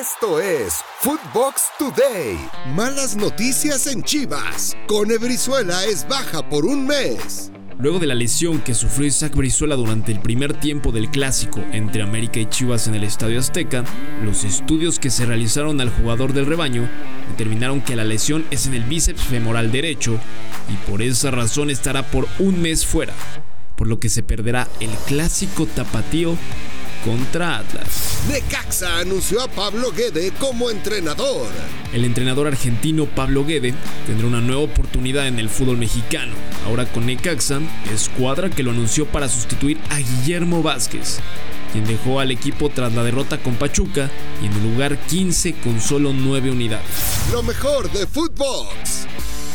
Esto es Footbox Today. Malas noticias en Chivas. Cone Brizuela es baja por un mes. Luego de la lesión que sufrió Isaac Brizuela durante el primer tiempo del clásico entre América y Chivas en el Estadio Azteca, los estudios que se realizaron al jugador del rebaño determinaron que la lesión es en el bíceps femoral derecho y por esa razón estará por un mes fuera, por lo que se perderá el clásico tapatío contra Atlas. Necaxa anunció a Pablo Guede como entrenador. El entrenador argentino Pablo Guede tendrá una nueva oportunidad en el fútbol mexicano. Ahora con Necaxa, escuadra que lo anunció para sustituir a Guillermo Vázquez, quien dejó al equipo tras la derrota con Pachuca y en el lugar 15 con solo 9 unidades. Lo mejor de Footbox.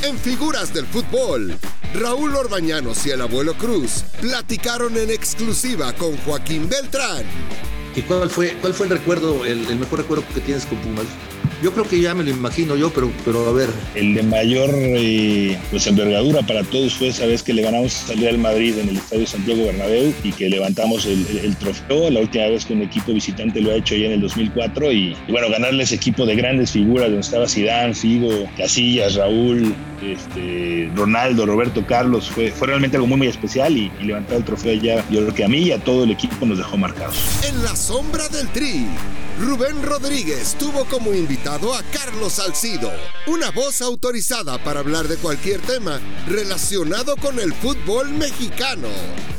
En figuras del fútbol, Raúl Orbañanos y el abuelo Cruz platicaron en exclusiva con Joaquín Beltrán. ¿Y cuál fue, cuál fue el recuerdo, el, mejor recuerdo que tienes con Pumas? Yo creo que ya me lo imagino yo, pero, pero a ver. El de mayor eh, pues, envergadura para todos fue esa vez que le ganamos a Real Madrid en el Estadio Santiago Bernabéu y que levantamos el, trofeo. La última vez que un equipo visitante lo ha hecho ya en el 2004 y, y bueno, ganarle ese equipo de grandes figuras donde estaba Zidane, Figo, Casillas, Raúl, este, Ronaldo, Roberto Carlos, fue, fue realmente algo muy, muy especial y, levantar el trofeo ya, yo creo que a mí y a todo el equipo nos dejó marcados. En la sombra del tri, Rubén Rodríguez tuvo como invitado a Carlos Salcido, una voz autorizada para hablar de cualquier tema relacionado con el fútbol mexicano.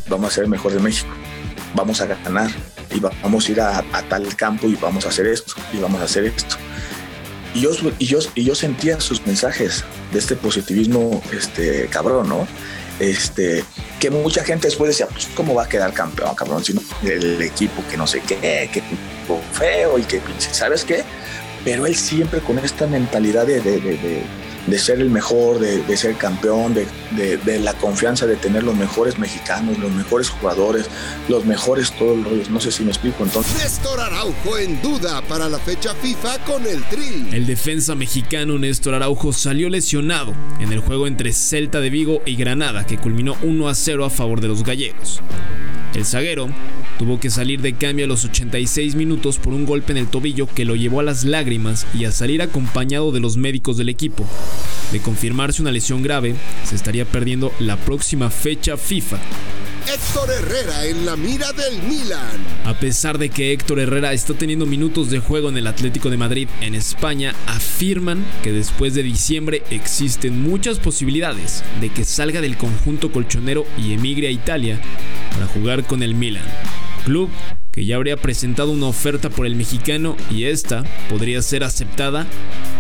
Vamos a ser el mejor de México, vamos a ganar y vamos a ir a, tal campo y vamos a hacer esto y vamos a hacer esto y yo, y yo, y yo sentía sus mensajes de este positivismo este, cabrón, ¿no? Este, que mucha gente después decía, pues, ¿cómo va a quedar campeón, cabrón? Si no, el equipo que no sé qué, que feo y que, ¿sabes qué? Pero él siempre con esta mentalidad de ser el mejor, de, ser campeón, de, la confianza de tener los mejores mexicanos, los mejores jugadores, los mejores todos los No sé si me explico entonces. Néstor Araujo en duda para la fecha FIFA con el Tri. El defensa mexicano Néstor Araujo salió lesionado en el juego entre Celta de Vigo y Granada, que culminó 1 a 0 a favor de los gallegos. El zaguero tuvo que salir de cambio a los 86 minutos por un golpe en el tobillo que lo llevó a las lágrimas y a salir acompañado de los médicos del equipo. De confirmarse una lesión grave, se estaría perdiendo la próxima fecha FIFA. Héctor Herrera en la mira del Milan. A pesar de que Héctor Herrera está teniendo minutos de juego en el Atlético de Madrid en España, afirman que después de diciembre existen muchas posibilidades de que salga del conjunto colchonero y emigre a Italia para jugar con el Milan, club que ya habría presentado una oferta por el mexicano y esta podría ser aceptada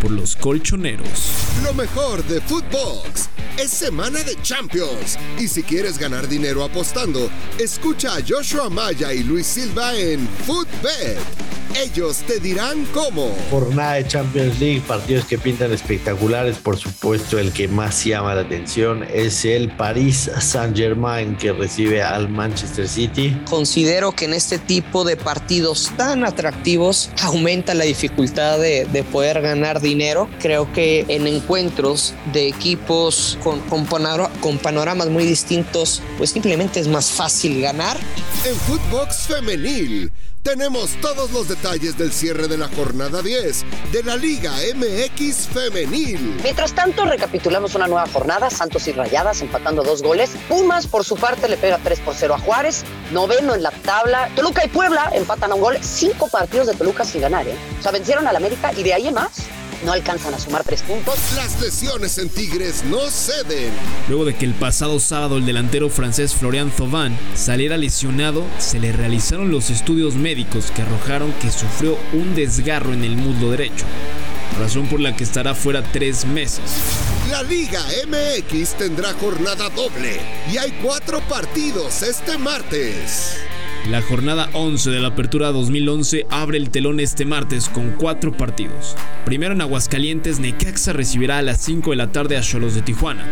por los colchoneros. Lo mejor de Footbox es semana de Champions y si quieres ganar dinero apostando, escucha a Joshua Maya y Luis Silva en Footbet. Ellos te dirán cómo. Jornada de Champions League, partidos que pintan espectaculares. Por supuesto, el que más llama la atención es el Paris Saint-Germain que recibe al Manchester City. Considero que en este tipo de partidos tan atractivos aumenta la dificultad de, poder ganar dinero. Creo que en encuentros de equipos con, con, con panoramas muy distintos, pues simplemente es más fácil ganar. En Footbox Femenil tenemos todos los detalles del cierre de la jornada 10 de la Liga MX Femenil. Mientras tanto, recapitulamos una nueva jornada, Santos y Rayadas empatando dos goles. Pumas, por su parte, le pega 3 por 0 a Juárez, noveno en la tabla. Toluca y Puebla empatan a un gol, cinco partidos de Toluca sin ganar, ¿eh? O sea, vencieron al América y de ahí en más no alcanzan a sumar tres puntos. Las lesiones en Tigres no ceden. Luego de que el pasado sábado el delantero francés Florian Thauvin saliera lesionado, se le realizaron los estudios médicos que arrojaron que sufrió un desgarro en el muslo derecho, razón por la que estará fuera tres meses. La Liga MX tendrá jornada doble y hay cuatro partidos este martes. La jornada 11 de la Apertura 2011 abre el telón este martes con cuatro partidos. Primero en Aguascalientes, Necaxa recibirá a las 5 de la tarde a Cholos de Tijuana.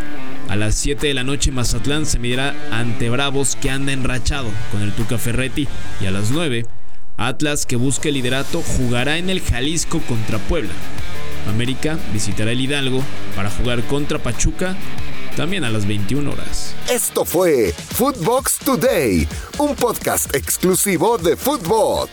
A las 7 de la noche Mazatlán se medirá ante Bravos que anda enrachado con el Tuca Ferretti y a las 9 Atlas que busca el liderato jugará en el Jalisco contra Puebla. América visitará el Hidalgo para jugar contra Pachuca también a las 21 horas. Esto fue Footbox Today, un podcast exclusivo de Footbox.